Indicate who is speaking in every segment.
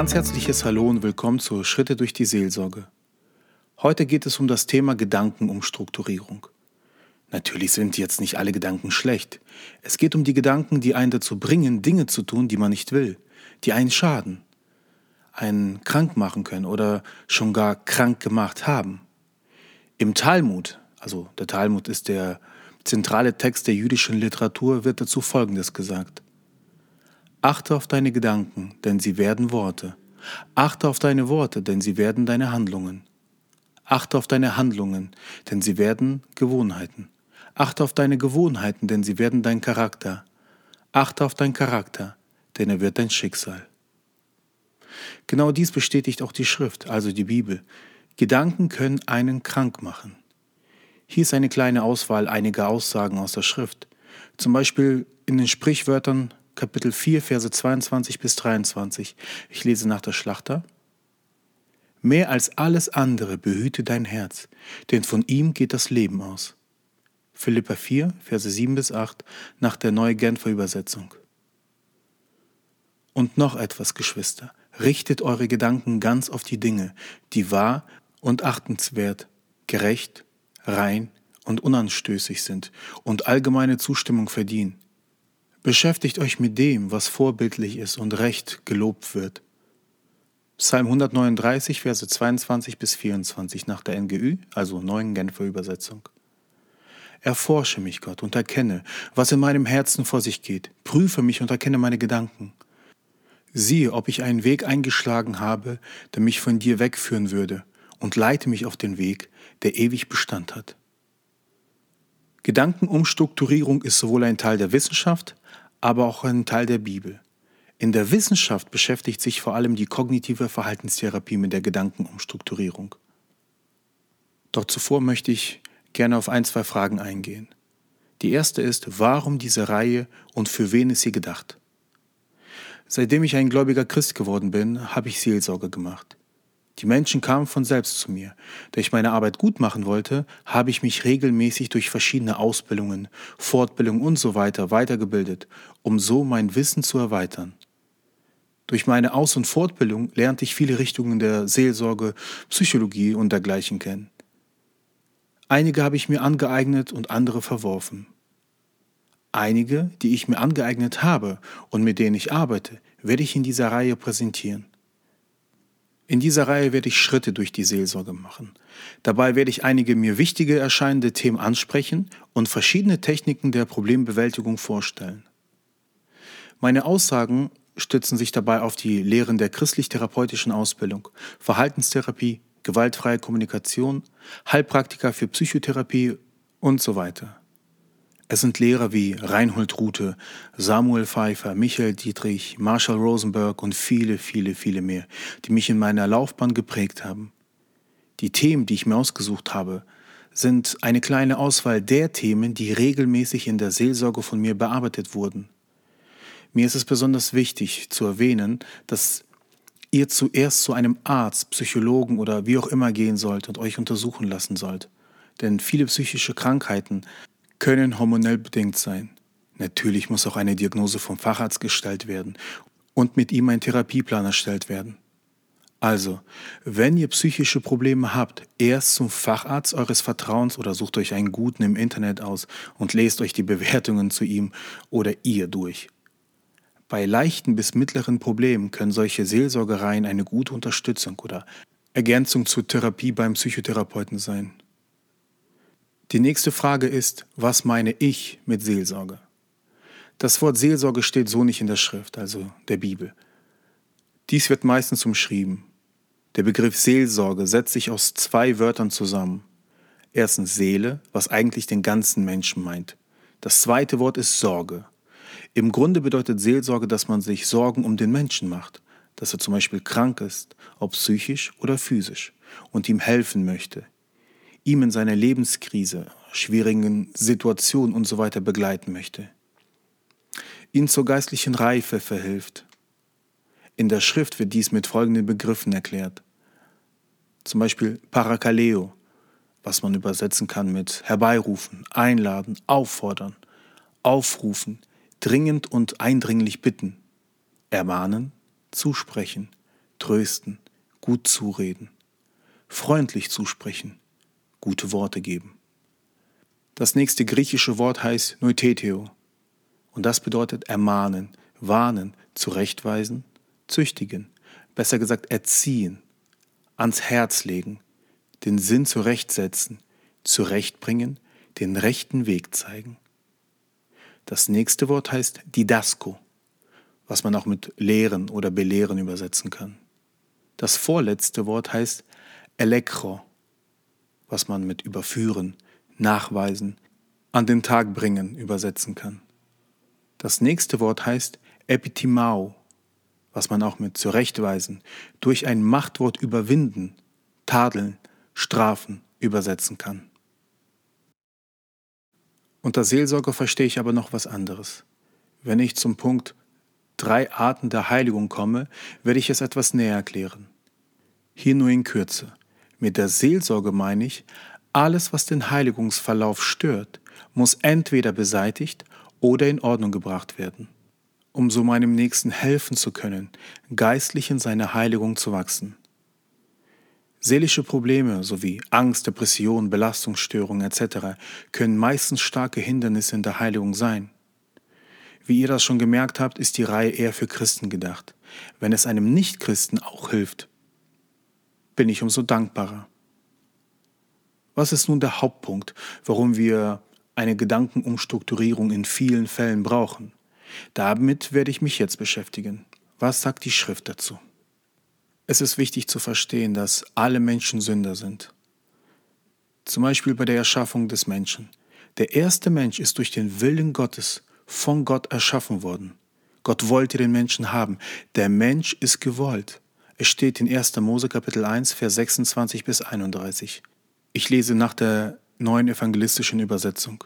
Speaker 1: ganz herzliches Hallo und willkommen zu Schritte durch die Seelsorge. Heute geht es um das Thema Gedankenumstrukturierung. Natürlich sind jetzt nicht alle Gedanken schlecht. Es geht um die Gedanken, die einen dazu bringen, Dinge zu tun, die man nicht will, die einen schaden, einen krank machen können oder schon gar krank gemacht haben. Im Talmud, also der Talmud ist der zentrale Text der jüdischen Literatur, wird dazu Folgendes gesagt. Achte auf deine Gedanken, denn sie werden Worte. Achte auf deine Worte, denn sie werden deine Handlungen. Achte auf deine Handlungen, denn sie werden Gewohnheiten. Achte auf deine Gewohnheiten, denn sie werden dein Charakter. Achte auf deinen Charakter, denn er wird dein Schicksal. Genau dies bestätigt auch die Schrift, also die Bibel. Gedanken können einen krank machen. Hier ist eine kleine Auswahl einiger Aussagen aus der Schrift. Zum Beispiel in den Sprichwörtern Kapitel 4, Verse 22 bis 23. Ich lese nach der Schlachter. Mehr als alles andere behüte dein Herz, denn von ihm geht das Leben aus. Philippa 4, Verse 7 bis 8 nach der Neue Genfer Übersetzung. Und noch etwas, Geschwister, richtet eure Gedanken ganz auf die Dinge, die wahr und achtenswert, gerecht, rein und unanstößig sind und allgemeine Zustimmung verdienen Beschäftigt euch mit dem, was vorbildlich ist und recht gelobt wird. Psalm 139, Verse 22 bis 24 nach der NGÜ, also neuen Genfer Übersetzung. Erforsche mich, Gott, und erkenne, was in meinem Herzen vor sich geht. Prüfe mich und erkenne meine Gedanken. Siehe, ob ich einen Weg eingeschlagen habe, der mich von dir wegführen würde, und leite mich auf den Weg, der ewig Bestand hat. Gedankenumstrukturierung ist sowohl ein Teil der Wissenschaft aber auch ein Teil der Bibel. In der Wissenschaft beschäftigt sich vor allem die kognitive Verhaltenstherapie mit der Gedankenumstrukturierung. Doch zuvor möchte ich gerne auf ein, zwei Fragen eingehen. Die erste ist, warum diese Reihe und für wen ist sie gedacht? Seitdem ich ein gläubiger Christ geworden bin, habe ich Seelsorge gemacht. Die Menschen kamen von selbst zu mir. Da ich meine Arbeit gut machen wollte, habe ich mich regelmäßig durch verschiedene Ausbildungen, Fortbildungen und so weiter weitergebildet, um so mein Wissen zu erweitern. Durch meine Aus- und Fortbildung lernte ich viele Richtungen der Seelsorge, Psychologie und dergleichen kennen. Einige habe ich mir angeeignet und andere verworfen. Einige, die ich mir angeeignet habe und mit denen ich arbeite, werde ich in dieser Reihe präsentieren. In dieser Reihe werde ich Schritte durch die Seelsorge machen. Dabei werde ich einige mir wichtige erscheinende Themen ansprechen und verschiedene Techniken der Problembewältigung vorstellen. Meine Aussagen stützen sich dabei auf die Lehren der christlich-therapeutischen Ausbildung, Verhaltenstherapie, gewaltfreie Kommunikation, Heilpraktika für Psychotherapie und so weiter. Es sind Lehrer wie Reinhold Rute, Samuel Pfeiffer, Michael Dietrich, Marshall Rosenberg und viele, viele, viele mehr, die mich in meiner Laufbahn geprägt haben. Die Themen, die ich mir ausgesucht habe, sind eine kleine Auswahl der Themen, die regelmäßig in der Seelsorge von mir bearbeitet wurden. Mir ist es besonders wichtig zu erwähnen, dass ihr zuerst zu einem Arzt, Psychologen oder wie auch immer gehen sollt und euch untersuchen lassen sollt. Denn viele psychische Krankheiten können hormonell bedingt sein. Natürlich muss auch eine Diagnose vom Facharzt gestellt werden und mit ihm ein Therapieplan erstellt werden. Also, wenn ihr psychische Probleme habt, erst zum Facharzt eures Vertrauens oder sucht euch einen guten im Internet aus und lest euch die Bewertungen zu ihm oder ihr durch. Bei leichten bis mittleren Problemen können solche Seelsorgereien eine gute Unterstützung oder Ergänzung zur Therapie beim Psychotherapeuten sein. Die nächste Frage ist, was meine ich mit Seelsorge? Das Wort Seelsorge steht so nicht in der Schrift, also der Bibel. Dies wird meistens umschrieben. Der Begriff Seelsorge setzt sich aus zwei Wörtern zusammen. Erstens Seele, was eigentlich den ganzen Menschen meint. Das zweite Wort ist Sorge. Im Grunde bedeutet Seelsorge, dass man sich Sorgen um den Menschen macht, dass er zum Beispiel krank ist, ob psychisch oder physisch, und ihm helfen möchte, ihm in seiner Lebenskrise, schwierigen Situationen und so weiter begleiten möchte. Ihn zur geistlichen Reife verhilft. In der Schrift wird dies mit folgenden Begriffen erklärt. Zum Beispiel Parakaleo, was man übersetzen kann mit herbeirufen, einladen, auffordern, aufrufen, dringend und eindringlich bitten, ermahnen, zusprechen, trösten, gut zureden, freundlich zusprechen, gute Worte geben. Das nächste griechische Wort heißt Neuteteo und das bedeutet ermahnen, warnen, zurechtweisen, züchtigen, besser gesagt erziehen, ans Herz legen, den Sinn zurechtsetzen, zurechtbringen, den rechten Weg zeigen. Das nächste Wort heißt Didasco, was man auch mit lehren oder belehren übersetzen kann. Das vorletzte Wort heißt Elektro, was man mit überführen, nachweisen, an den Tag bringen übersetzen kann. Das nächste Wort heißt Epitimao, was man auch mit zurechtweisen, durch ein Machtwort überwinden, tadeln, strafen übersetzen kann. Unter Seelsorge verstehe ich aber noch was anderes. Wenn ich zum Punkt drei Arten der Heiligung komme, werde ich es etwas näher erklären. Hier nur in Kürze. Mit der Seelsorge meine ich, alles, was den Heiligungsverlauf stört, muss entweder beseitigt oder in Ordnung gebracht werden, um so meinem Nächsten helfen zu können, geistlich in seine Heiligung zu wachsen. Seelische Probleme sowie Angst, Depression, Belastungsstörungen etc. können meistens starke Hindernisse in der Heiligung sein. Wie ihr das schon gemerkt habt, ist die Reihe eher für Christen gedacht. Wenn es einem Nichtchristen auch hilft, bin ich umso dankbarer. Was ist nun der Hauptpunkt, warum wir eine Gedankenumstrukturierung in vielen Fällen brauchen? Damit werde ich mich jetzt beschäftigen. Was sagt die Schrift dazu? Es ist wichtig zu verstehen, dass alle Menschen Sünder sind. Zum Beispiel bei der Erschaffung des Menschen. Der erste Mensch ist durch den Willen Gottes von Gott erschaffen worden. Gott wollte den Menschen haben. Der Mensch ist gewollt. Es steht in 1. Mose Kapitel 1, Vers 26 bis 31. Ich lese nach der neuen evangelistischen Übersetzung.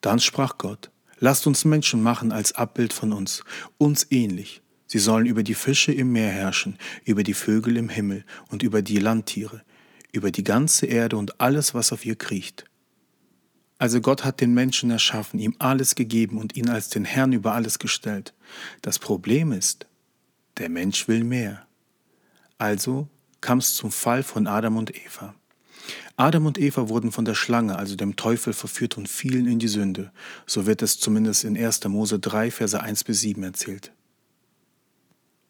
Speaker 1: Dann sprach Gott, lasst uns Menschen machen als Abbild von uns, uns ähnlich Sie sollen über die Fische im Meer herrschen, über die Vögel im Himmel und über die Landtiere, über die ganze Erde und alles, was auf ihr kriecht. Also Gott hat den Menschen erschaffen, ihm alles gegeben und ihn als den Herrn über alles gestellt. Das Problem ist, der Mensch will mehr. Also kam es zum Fall von Adam und Eva. Adam und Eva wurden von der Schlange, also dem Teufel, verführt und fielen in die Sünde. So wird es zumindest in 1. Mose 3, Verse 1 bis 7 erzählt.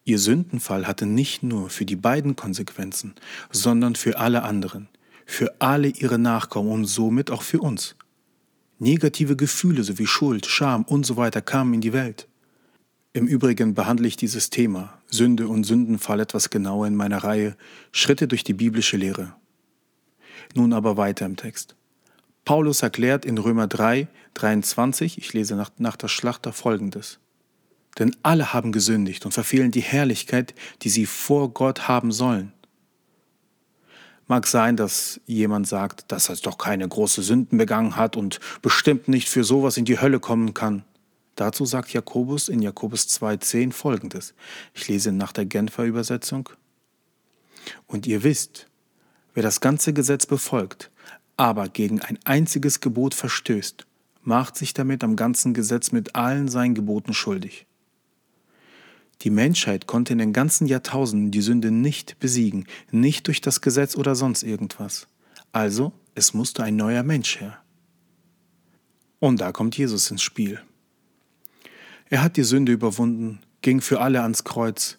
Speaker 1: Ihr Sündenfall hatte nicht nur für die beiden Konsequenzen, sondern für alle anderen, für alle ihre Nachkommen und somit auch für uns. Negative Gefühle sowie Schuld, Scham und so weiter kamen in die Welt. Im Übrigen behandle ich dieses Thema Sünde und Sündenfall etwas genauer in meiner Reihe Schritte durch die biblische Lehre. Nun aber weiter im Text. Paulus erklärt in Römer 3, 23, ich lese nach, nach der Schlachter folgendes. Denn alle haben gesündigt und verfehlen die Herrlichkeit, die sie vor Gott haben sollen. Mag sein, dass jemand sagt, dass er doch keine große Sünden begangen hat und bestimmt nicht für sowas in die Hölle kommen kann. Dazu sagt Jakobus in Jakobus 2,10 folgendes. Ich lese nach der Genfer Übersetzung. Und ihr wisst, wer das ganze Gesetz befolgt, aber gegen ein einziges Gebot verstößt, macht sich damit am ganzen Gesetz mit allen seinen Geboten schuldig. Die Menschheit konnte in den ganzen Jahrtausenden die Sünde nicht besiegen, nicht durch das Gesetz oder sonst irgendwas. Also, es musste ein neuer Mensch her. Und da kommt Jesus ins Spiel. Er hat die Sünde überwunden, ging für alle ans Kreuz.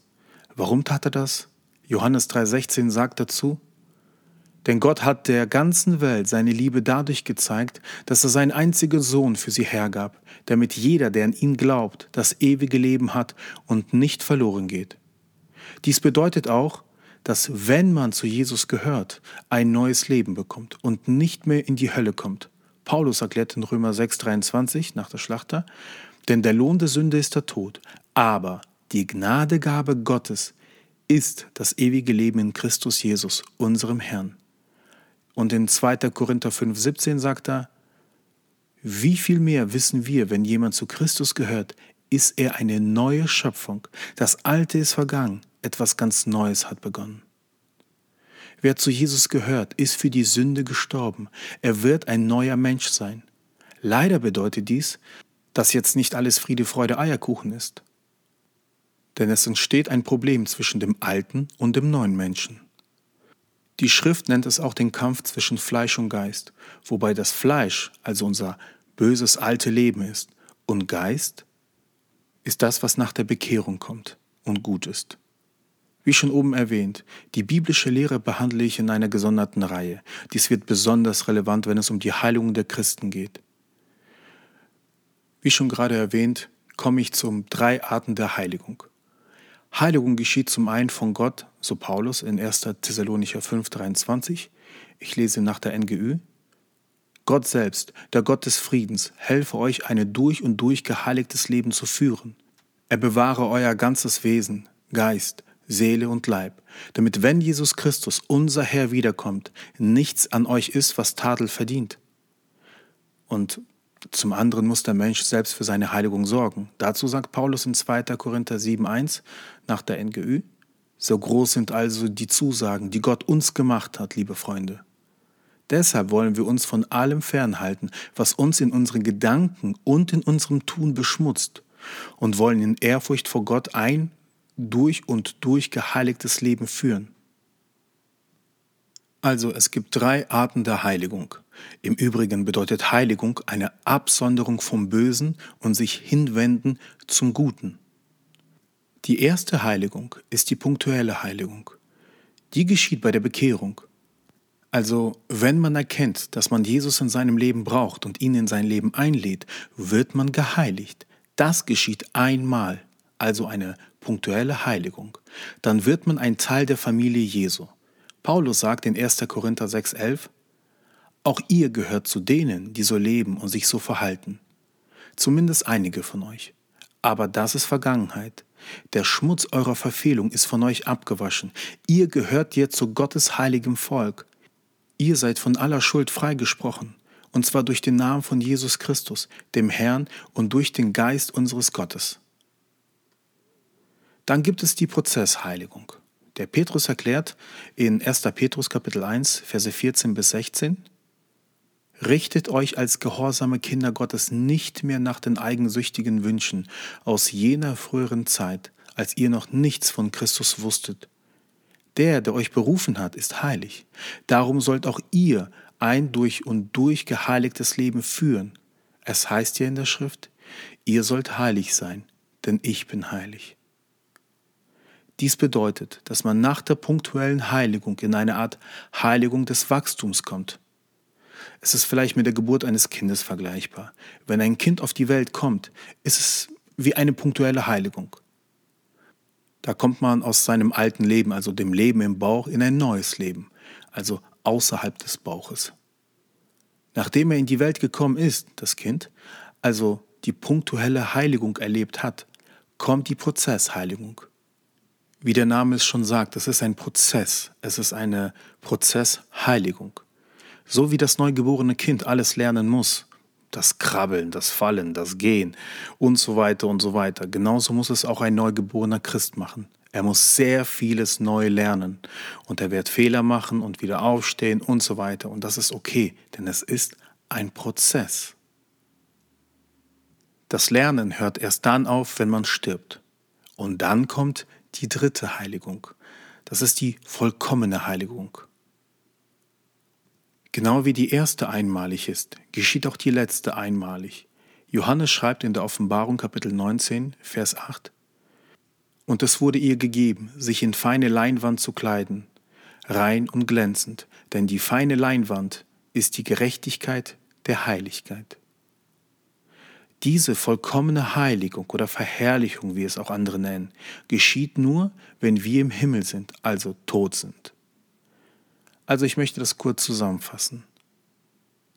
Speaker 1: Warum tat er das? Johannes 3:16 sagt dazu, denn Gott hat der ganzen Welt seine Liebe dadurch gezeigt, dass er seinen einzigen Sohn für sie hergab, damit jeder, der an ihn glaubt, das ewige Leben hat und nicht verloren geht. Dies bedeutet auch, dass wenn man zu Jesus gehört, ein neues Leben bekommt und nicht mehr in die Hölle kommt. Paulus erklärt in Römer 6:23 nach der Schlachter, denn der Lohn der Sünde ist der Tod, aber die Gnadegabe Gottes ist das ewige Leben in Christus Jesus, unserem Herrn. Und in 2. Korinther 5,17 sagt er, wie viel mehr wissen wir, wenn jemand zu Christus gehört, ist er eine neue Schöpfung. Das Alte ist vergangen, etwas ganz Neues hat begonnen. Wer zu Jesus gehört, ist für die Sünde gestorben. Er wird ein neuer Mensch sein. Leider bedeutet dies, dass jetzt nicht alles Friede, Freude, Eierkuchen ist. denn es entsteht ein Problem zwischen dem alten und dem neuen Menschen. Die Schrift nennt es auch den Kampf zwischen Fleisch und Geist, wobei das Fleisch also unser böses alte Leben ist und Geist ist das, was nach der Bekehrung kommt und gut ist. Wie schon oben erwähnt, die biblische Lehre behandle ich in einer gesonderten Reihe. Dies wird besonders relevant, wenn es um die Heilung der Christen geht. Wie schon gerade erwähnt, komme ich zum drei Arten der Heiligung. Heiligung geschieht zum einen von Gott, so Paulus in 1. Thessalonicher 5,23. Ich lese nach der NGÜ. Gott selbst, der Gott des Friedens, helfe euch, ein durch und durch geheiligtes Leben zu führen. Er bewahre euer ganzes Wesen, Geist, Seele und Leib, damit wenn Jesus Christus, unser Herr, wiederkommt, nichts an euch ist, was Tadel verdient. Und zum anderen muss der Mensch selbst für seine Heiligung sorgen. Dazu sagt Paulus in 2. Korinther 7.1 nach der NGÜ, so groß sind also die Zusagen, die Gott uns gemacht hat, liebe Freunde. Deshalb wollen wir uns von allem fernhalten, was uns in unseren Gedanken und in unserem Tun beschmutzt, und wollen in Ehrfurcht vor Gott ein durch und durch geheiligtes Leben führen. Also es gibt drei Arten der Heiligung. Im Übrigen bedeutet Heiligung eine Absonderung vom Bösen und sich hinwenden zum Guten. Die erste Heiligung ist die punktuelle Heiligung. Die geschieht bei der Bekehrung. Also, wenn man erkennt, dass man Jesus in seinem Leben braucht und ihn in sein Leben einlädt, wird man geheiligt. Das geschieht einmal, also eine punktuelle Heiligung. Dann wird man ein Teil der Familie Jesu. Paulus sagt in 1. Korinther 6,11: Auch ihr gehört zu denen, die so leben und sich so verhalten. Zumindest einige von euch. Aber das ist Vergangenheit. Der Schmutz eurer Verfehlung ist von euch abgewaschen. Ihr gehört jetzt zu Gottes heiligem Volk. Ihr seid von aller Schuld freigesprochen, und zwar durch den Namen von Jesus Christus, dem Herrn, und durch den Geist unseres Gottes. Dann gibt es die Prozessheiligung. Der Petrus erklärt in 1. Petrus Kapitel 1, Verse 14 bis 16, Richtet euch als gehorsame Kinder Gottes nicht mehr nach den eigensüchtigen Wünschen aus jener früheren Zeit, als ihr noch nichts von Christus wusstet der, der euch berufen hat, ist heilig. Darum sollt auch ihr ein durch und durch geheiligtes Leben führen. Es heißt ja in der Schrift, ihr sollt heilig sein, denn ich bin heilig. Dies bedeutet, dass man nach der punktuellen Heiligung in eine Art Heiligung des Wachstums kommt. Es ist vielleicht mit der Geburt eines Kindes vergleichbar. Wenn ein Kind auf die Welt kommt, ist es wie eine punktuelle Heiligung. Da kommt man aus seinem alten Leben, also dem Leben im Bauch, in ein neues Leben, also außerhalb des Bauches. Nachdem er in die Welt gekommen ist, das Kind, also die punktuelle Heiligung erlebt hat, kommt die Prozessheiligung. Wie der Name es schon sagt, es ist ein Prozess, es ist eine Prozessheiligung. So wie das neugeborene Kind alles lernen muss, das Krabbeln, das Fallen, das Gehen und so weiter und so weiter. Genauso muss es auch ein neugeborener Christ machen. Er muss sehr vieles neu lernen und er wird Fehler machen und wieder aufstehen und so weiter. Und das ist okay, denn es ist ein Prozess. Das Lernen hört erst dann auf, wenn man stirbt. Und dann kommt die dritte Heiligung. Das ist die vollkommene Heiligung. Genau wie die erste einmalig ist, geschieht auch die letzte einmalig. Johannes schreibt in der Offenbarung Kapitel 19, Vers 8, Und es wurde ihr gegeben, sich in feine Leinwand zu kleiden, rein und glänzend, denn die feine Leinwand ist die Gerechtigkeit der Heiligkeit. Diese vollkommene Heiligung oder Verherrlichung, wie es auch andere nennen, geschieht nur, wenn wir im Himmel sind, also tot sind. Also ich möchte das kurz zusammenfassen.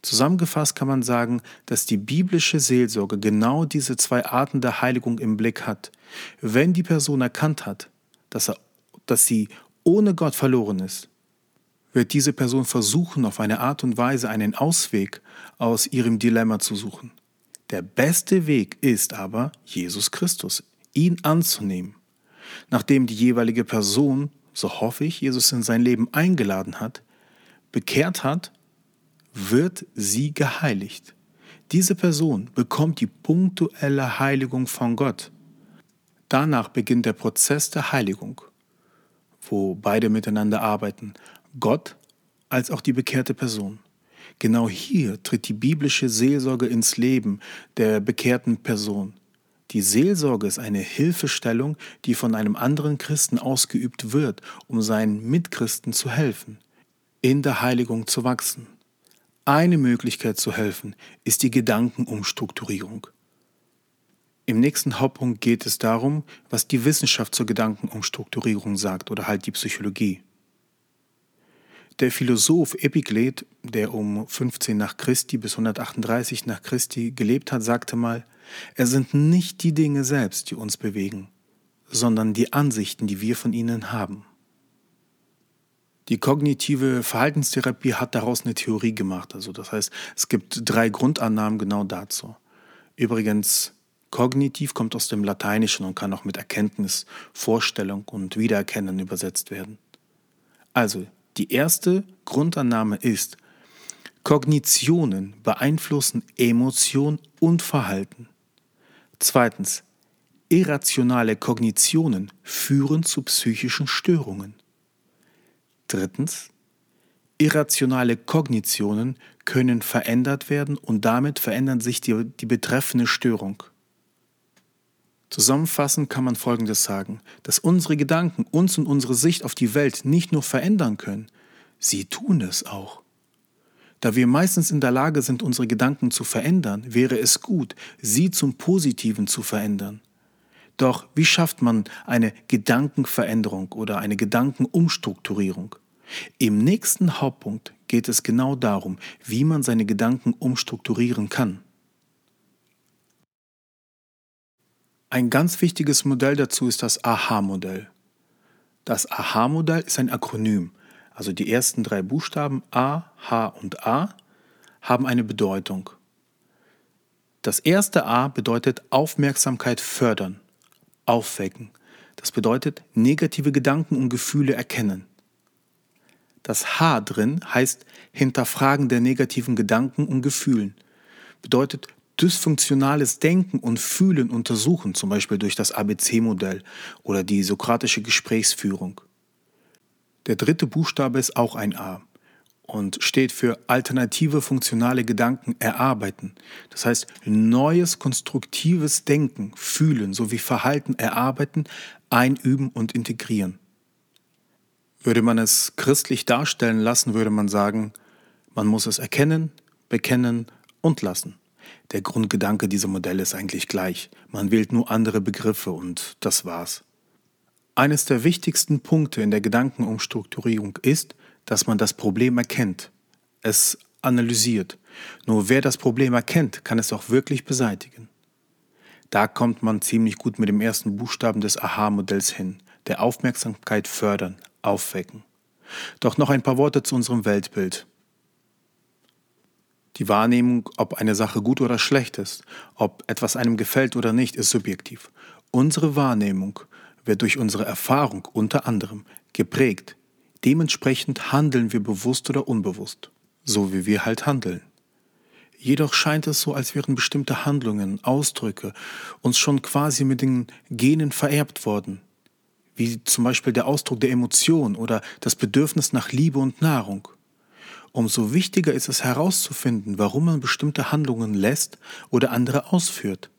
Speaker 1: Zusammengefasst kann man sagen, dass die biblische Seelsorge genau diese zwei Arten der Heiligung im Blick hat. Wenn die Person erkannt hat, dass, er, dass sie ohne Gott verloren ist, wird diese Person versuchen, auf eine Art und Weise einen Ausweg aus ihrem Dilemma zu suchen. Der beste Weg ist aber Jesus Christus, ihn anzunehmen. Nachdem die jeweilige Person so hoffe ich, Jesus in sein Leben eingeladen hat, bekehrt hat, wird sie geheiligt. Diese Person bekommt die punktuelle Heiligung von Gott. danach beginnt der Prozess der Heiligung, wo beide miteinander arbeiten, Gott als auch die bekehrte Person. Genau hier tritt die biblische Seelsorge ins Leben der bekehrten Person. Die Seelsorge ist eine Hilfestellung, die von einem anderen Christen ausgeübt wird, um seinen Mitchristen zu helfen, in der Heiligung zu wachsen. Eine Möglichkeit zu helfen ist die Gedankenumstrukturierung. Im nächsten Hauptpunkt geht es darum, was die Wissenschaft zur Gedankenumstrukturierung sagt oder halt die Psychologie. Der Philosoph Epiklet, der um 15 nach Christi bis 138 nach Christi gelebt hat, sagte mal, es sind nicht die Dinge selbst, die uns bewegen, sondern die Ansichten, die wir von ihnen haben. Die kognitive Verhaltenstherapie hat daraus eine Theorie gemacht. Also das heißt, es gibt drei Grundannahmen genau dazu. Übrigens, kognitiv kommt aus dem Lateinischen und kann auch mit Erkenntnis, Vorstellung und Wiedererkennen übersetzt werden. Also, die erste Grundannahme ist, Kognitionen beeinflussen Emotion und Verhalten. Zweitens, irrationale Kognitionen führen zu psychischen Störungen. Drittens, irrationale Kognitionen können verändert werden und damit verändert sich die, die betreffende Störung. Zusammenfassend kann man Folgendes sagen, dass unsere Gedanken uns und unsere Sicht auf die Welt nicht nur verändern können, sie tun es auch. Da wir meistens in der Lage sind, unsere Gedanken zu verändern, wäre es gut, sie zum Positiven zu verändern. Doch wie schafft man eine Gedankenveränderung oder eine Gedankenumstrukturierung? Im nächsten Hauptpunkt geht es genau darum, wie man seine Gedanken umstrukturieren kann. Ein ganz wichtiges Modell dazu ist das AHA-Modell. Das AHA-Modell ist ein Akronym, also die ersten drei Buchstaben A, H und A haben eine Bedeutung. Das erste A bedeutet Aufmerksamkeit fördern, aufwecken. Das bedeutet negative Gedanken und Gefühle erkennen. Das H drin heißt Hinterfragen der negativen Gedanken und Gefühlen. Bedeutet dysfunktionales Denken und Fühlen untersuchen, zum Beispiel durch das ABC-Modell oder die sokratische Gesprächsführung. Der dritte Buchstabe ist auch ein A und steht für alternative funktionale Gedanken erarbeiten. Das heißt, neues konstruktives Denken, Fühlen sowie Verhalten erarbeiten, einüben und integrieren. Würde man es christlich darstellen lassen, würde man sagen, man muss es erkennen, bekennen und lassen. Der Grundgedanke dieser Modelle ist eigentlich gleich. Man wählt nur andere Begriffe und das war's. Eines der wichtigsten Punkte in der Gedankenumstrukturierung ist, dass man das Problem erkennt, es analysiert. Nur wer das Problem erkennt, kann es auch wirklich beseitigen. Da kommt man ziemlich gut mit dem ersten Buchstaben des Aha-Modells hin, der Aufmerksamkeit fördern, aufwecken. Doch noch ein paar Worte zu unserem Weltbild. Die Wahrnehmung, ob eine Sache gut oder schlecht ist, ob etwas einem gefällt oder nicht, ist subjektiv. Unsere Wahrnehmung wird durch unsere Erfahrung unter anderem geprägt. Dementsprechend handeln wir bewusst oder unbewusst, so wie wir halt handeln. Jedoch scheint es so, als wären bestimmte Handlungen, Ausdrücke uns schon quasi mit den Genen vererbt worden, wie zum Beispiel der Ausdruck der Emotion oder das Bedürfnis nach Liebe und Nahrung. Umso wichtiger ist es herauszufinden, warum man bestimmte Handlungen lässt oder andere ausführt.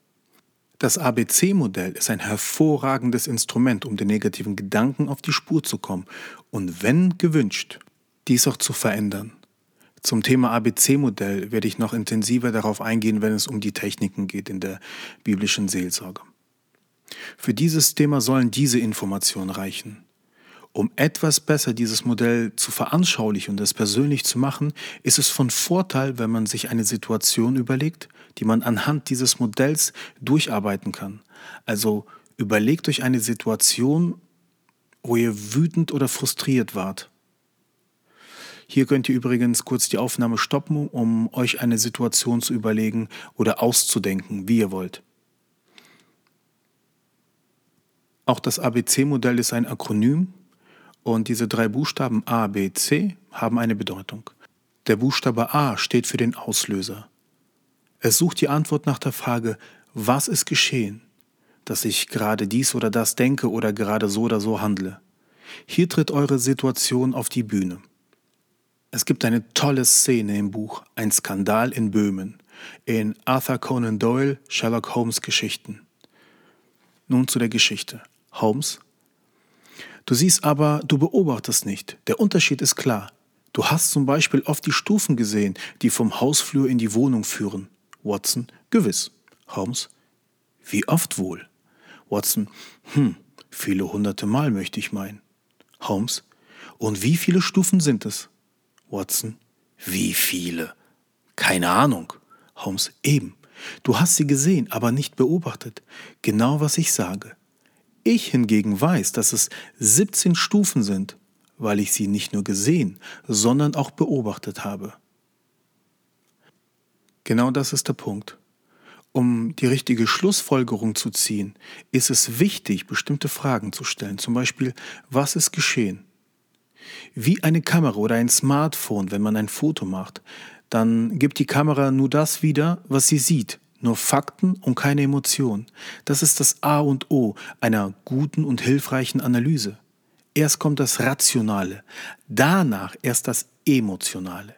Speaker 1: Das ABC-Modell ist ein hervorragendes Instrument, um den negativen Gedanken auf die Spur zu kommen und, wenn gewünscht, dies auch zu verändern. Zum Thema ABC-Modell werde ich noch intensiver darauf eingehen, wenn es um die Techniken geht in der biblischen Seelsorge. Für dieses Thema sollen diese Informationen reichen. Um etwas besser dieses Modell zu veranschaulichen und es persönlich zu machen, ist es von Vorteil, wenn man sich eine Situation überlegt, die man anhand dieses Modells durcharbeiten kann. Also überlegt euch eine Situation, wo ihr wütend oder frustriert wart. Hier könnt ihr übrigens kurz die Aufnahme stoppen, um euch eine Situation zu überlegen oder auszudenken, wie ihr wollt. Auch das ABC-Modell ist ein Akronym und diese drei Buchstaben A, B, C haben eine Bedeutung. Der Buchstabe A steht für den Auslöser. Es sucht die Antwort nach der Frage, was ist geschehen? dass ich gerade dies oder das denke oder gerade so oder so handle. Hier tritt eure Situation auf die Bühne. Es gibt eine tolle Szene im Buch Ein Skandal in Böhmen in Arthur Conan Doyle Sherlock Holmes Geschichten. Nun zu der Geschichte. Holmes. Du siehst aber, du beobachtest nicht. Der Unterschied ist klar. Du hast zum Beispiel oft die Stufen gesehen, die vom Hausflur in die Wohnung führen. Watson. Gewiss. Holmes. Wie oft wohl? Watson. Hm, viele hunderte Mal möchte ich meinen. Holmes. Und wie viele Stufen sind es? Watson. Wie viele? Keine Ahnung. Holmes. Eben. Du hast sie gesehen, aber nicht beobachtet. Genau was ich sage. Ich hingegen weiß, dass es 17 Stufen sind, weil ich sie nicht nur gesehen, sondern auch beobachtet habe. Genau das ist der Punkt. Um die richtige Schlussfolgerung zu ziehen, ist es wichtig, bestimmte Fragen zu stellen. Zum Beispiel, was ist geschehen? Wie eine Kamera oder ein Smartphone, wenn man ein Foto macht, dann gibt die Kamera nur das wieder, was sie sieht, nur Fakten und keine Emotionen. Das ist das A und O einer guten und hilfreichen Analyse. Erst kommt das Rationale, danach erst das Emotionale.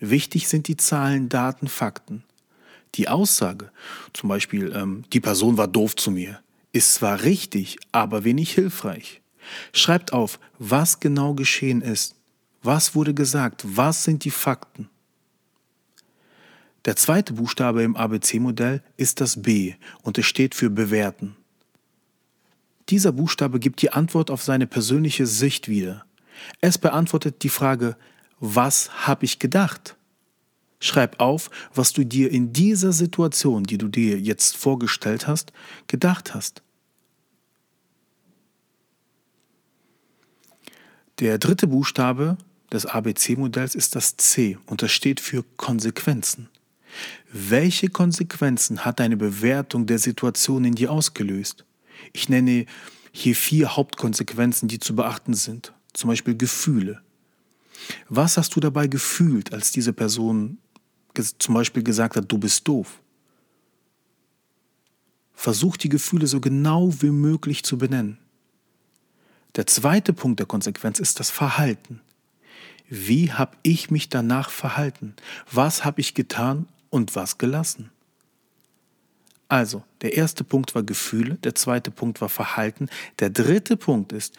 Speaker 1: Wichtig sind die Zahlen, Daten, Fakten. Die Aussage, zum Beispiel, ähm, die Person war doof zu mir, ist zwar richtig, aber wenig hilfreich. Schreibt auf, was genau geschehen ist. Was wurde gesagt? Was sind die Fakten? Der zweite Buchstabe im ABC-Modell ist das B und es steht für bewerten. Dieser Buchstabe gibt die Antwort auf seine persönliche Sicht wieder. Es beantwortet die Frage, was habe ich gedacht? Schreib auf, was du dir in dieser Situation, die du dir jetzt vorgestellt hast, gedacht hast. Der dritte Buchstabe des ABC-Modells ist das C und das steht für Konsequenzen. Welche Konsequenzen hat deine Bewertung der Situation in dir ausgelöst? Ich nenne hier vier Hauptkonsequenzen, die zu beachten sind. Zum Beispiel Gefühle. Was hast du dabei gefühlt, als diese Person zum Beispiel gesagt hat, du bist doof? Versuch die Gefühle so genau wie möglich zu benennen. Der zweite Punkt der Konsequenz ist das Verhalten. Wie habe ich mich danach verhalten? Was habe ich getan und was gelassen? Also, der erste Punkt war Gefühle, der zweite Punkt war Verhalten, der dritte Punkt ist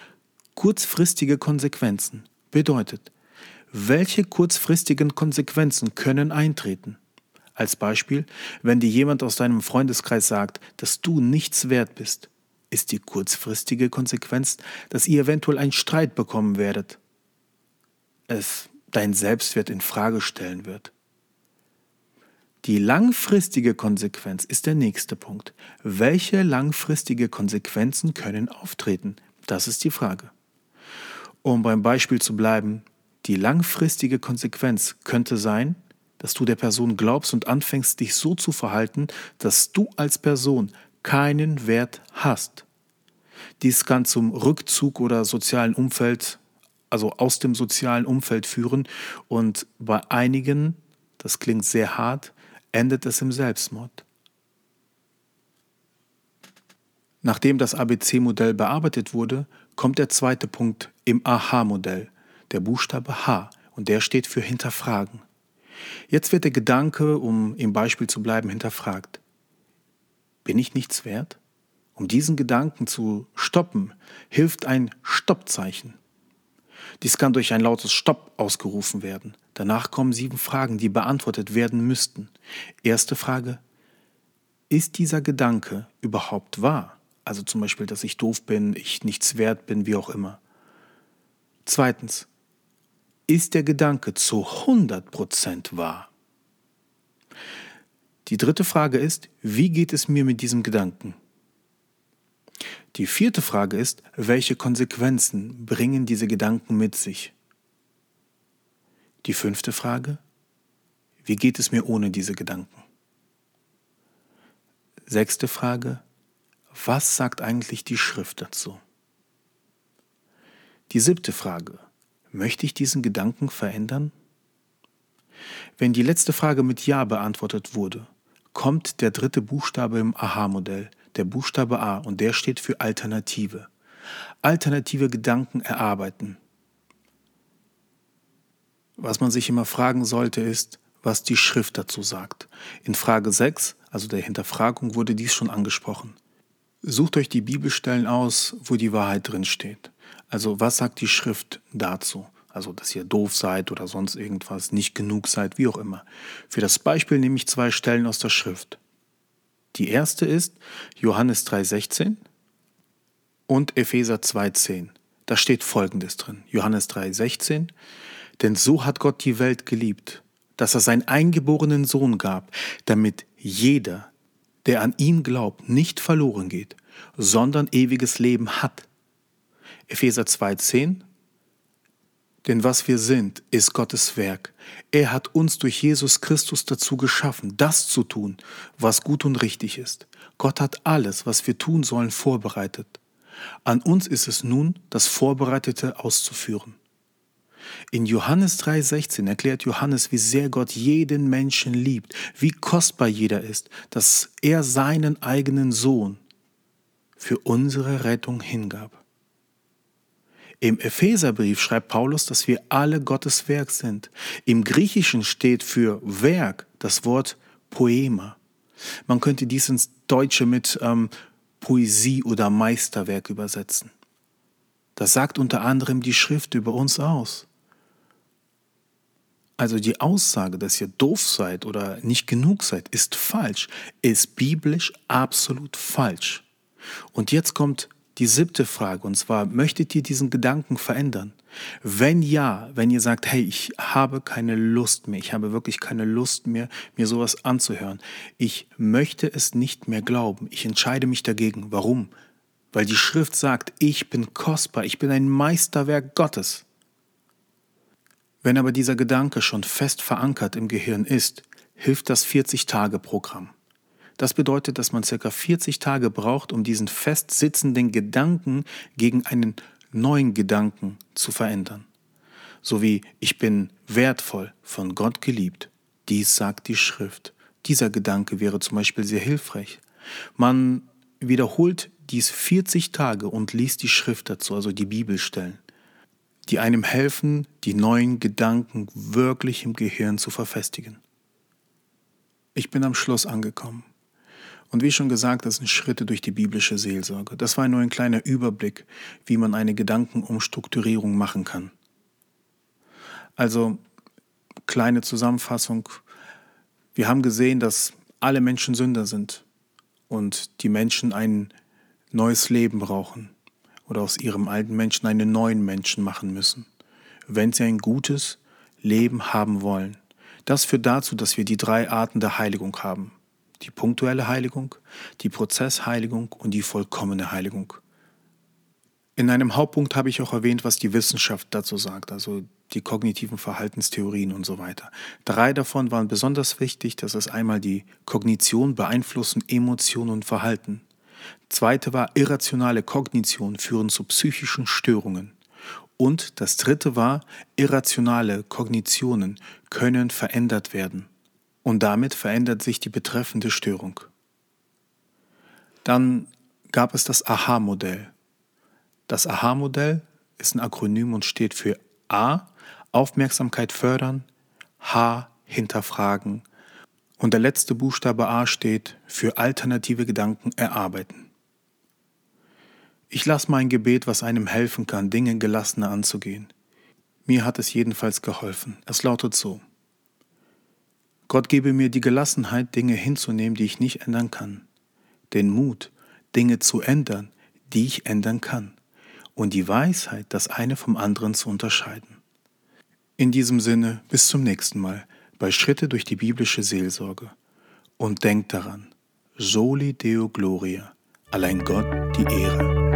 Speaker 1: kurzfristige Konsequenzen. Bedeutet, welche kurzfristigen Konsequenzen können eintreten? Als Beispiel, wenn dir jemand aus deinem Freundeskreis sagt, dass du nichts wert bist, ist die kurzfristige Konsequenz, dass ihr eventuell einen Streit bekommen werdet. Es dein Selbstwert in Frage stellen wird. Die langfristige Konsequenz ist der nächste Punkt. Welche langfristige Konsequenzen können auftreten? Das ist die Frage. Um beim Beispiel zu bleiben, die langfristige Konsequenz könnte sein, dass du der Person glaubst und anfängst, dich so zu verhalten, dass du als Person keinen Wert hast. Dies kann zum Rückzug oder sozialen Umfeld, also aus dem sozialen Umfeld führen und bei einigen, das klingt sehr hart, endet es im Selbstmord. Nachdem das ABC-Modell bearbeitet wurde, kommt der zweite Punkt im AHA-Modell, der Buchstabe H, und der steht für hinterfragen. Jetzt wird der Gedanke, um im Beispiel zu bleiben, hinterfragt. Bin ich nichts wert? Um diesen Gedanken zu stoppen, hilft ein Stoppzeichen. Dies kann durch ein lautes Stopp ausgerufen werden. Danach kommen sieben Fragen, die beantwortet werden müssten. Erste Frage, ist dieser Gedanke überhaupt wahr? Also zum Beispiel, dass ich doof bin, ich nichts wert bin, wie auch immer. Zweitens, ist der Gedanke zu 100% wahr? Die dritte Frage ist, wie geht es mir mit diesem Gedanken? Die vierte Frage ist, welche Konsequenzen bringen diese Gedanken mit sich? Die fünfte Frage, wie geht es mir ohne diese Gedanken? Sechste Frage, was sagt eigentlich die Schrift dazu? Die siebte Frage, möchte ich diesen Gedanken verändern? Wenn die letzte Frage mit Ja beantwortet wurde, kommt der dritte Buchstabe im Aha-Modell, der Buchstabe A und der steht für Alternative. Alternative Gedanken erarbeiten. Was man sich immer fragen sollte ist, was die Schrift dazu sagt. In Frage 6, also der Hinterfragung, wurde dies schon angesprochen. Sucht euch die Bibelstellen aus, wo die Wahrheit drin steht. Also was sagt die Schrift dazu? Also, dass ihr doof seid oder sonst irgendwas, nicht genug seid, wie auch immer. Für das Beispiel nehme ich zwei Stellen aus der Schrift. Die erste ist Johannes 3,16 und Epheser 2,10. Da steht folgendes drin. Johannes 3,16. Denn so hat Gott die Welt geliebt, dass er seinen eingeborenen Sohn gab, damit jeder, der an ihn glaubt, nicht verloren geht, sondern ewiges Leben hat. Epheser 2,10 denn was wir sind, ist Gottes Werk. Er hat uns durch Jesus Christus dazu geschaffen, das zu tun, was gut und richtig ist. Gott hat alles, was wir tun sollen, vorbereitet. An uns ist es nun, das Vorbereitete auszuführen. In Johannes 3:16 erklärt Johannes, wie sehr Gott jeden Menschen liebt, wie kostbar jeder ist, dass er seinen eigenen Sohn für unsere Rettung hingab. Im Epheserbrief schreibt Paulus, dass wir alle Gottes Werk sind. Im Griechischen steht für Werk das Wort Poema. Man könnte dies ins Deutsche mit ähm, Poesie oder Meisterwerk übersetzen. Das sagt unter anderem die Schrift über uns aus. Also die Aussage, dass ihr doof seid oder nicht genug seid, ist falsch, ist biblisch absolut falsch. Und jetzt kommt die siebte Frage, und zwar, möchtet ihr diesen Gedanken verändern? Wenn ja, wenn ihr sagt, hey, ich habe keine Lust mehr, ich habe wirklich keine Lust mehr, mir sowas anzuhören. Ich möchte es nicht mehr glauben. Ich entscheide mich dagegen. Warum? Weil die Schrift sagt, ich bin kostbar, ich bin ein Meisterwerk Gottes. Wenn aber dieser Gedanke schon fest verankert im Gehirn ist, hilft das 40-Tage-Programm. Das bedeutet, dass man ca. 40 Tage braucht, um diesen festsitzenden Gedanken gegen einen neuen Gedanken zu verändern. So wie ich bin wertvoll, von Gott geliebt. Dies sagt die Schrift. Dieser Gedanke wäre zum Beispiel sehr hilfreich. Man wiederholt dies 40 Tage und liest die Schrift dazu, also die Bibelstellen, die einem helfen, die neuen Gedanken wirklich im Gehirn zu verfestigen. Ich bin am Schluss angekommen. Und wie schon gesagt, das sind Schritte durch die biblische Seelsorge. Das war nur ein kleiner Überblick, wie man eine Gedankenumstrukturierung machen kann. Also, kleine Zusammenfassung. Wir haben gesehen, dass alle Menschen Sünder sind und die Menschen ein neues Leben brauchen oder aus ihrem alten Menschen einen neuen Menschen machen müssen, wenn sie ein gutes Leben haben wollen. Das führt dazu, dass wir die drei Arten der Heiligung haben die punktuelle Heiligung, die Prozessheiligung und die vollkommene Heiligung. In einem Hauptpunkt habe ich auch erwähnt, was die Wissenschaft dazu sagt, also die kognitiven Verhaltenstheorien und so weiter. Drei davon waren besonders wichtig. Das ist einmal die Kognition beeinflussen Emotionen und Verhalten. Zweite war irrationale Kognition führen zu psychischen Störungen. Und das dritte war irrationale Kognitionen können verändert werden und damit verändert sich die betreffende Störung. Dann gab es das AHA-Modell. Das AHA-Modell ist ein Akronym und steht für A, Aufmerksamkeit fördern, H, hinterfragen und der letzte Buchstabe A steht für alternative Gedanken erarbeiten. Ich lasse mein Gebet, was einem helfen kann, Dinge gelassener anzugehen. Mir hat es jedenfalls geholfen. Es lautet so. Gott gebe mir die Gelassenheit, Dinge hinzunehmen, die ich nicht ändern kann, den Mut, Dinge zu ändern, die ich ändern kann, und die Weisheit, das eine vom anderen zu unterscheiden. In diesem Sinne, bis zum nächsten Mal bei Schritte durch die biblische Seelsorge. Und denkt daran, Soli Deo Gloria, allein Gott die Ehre.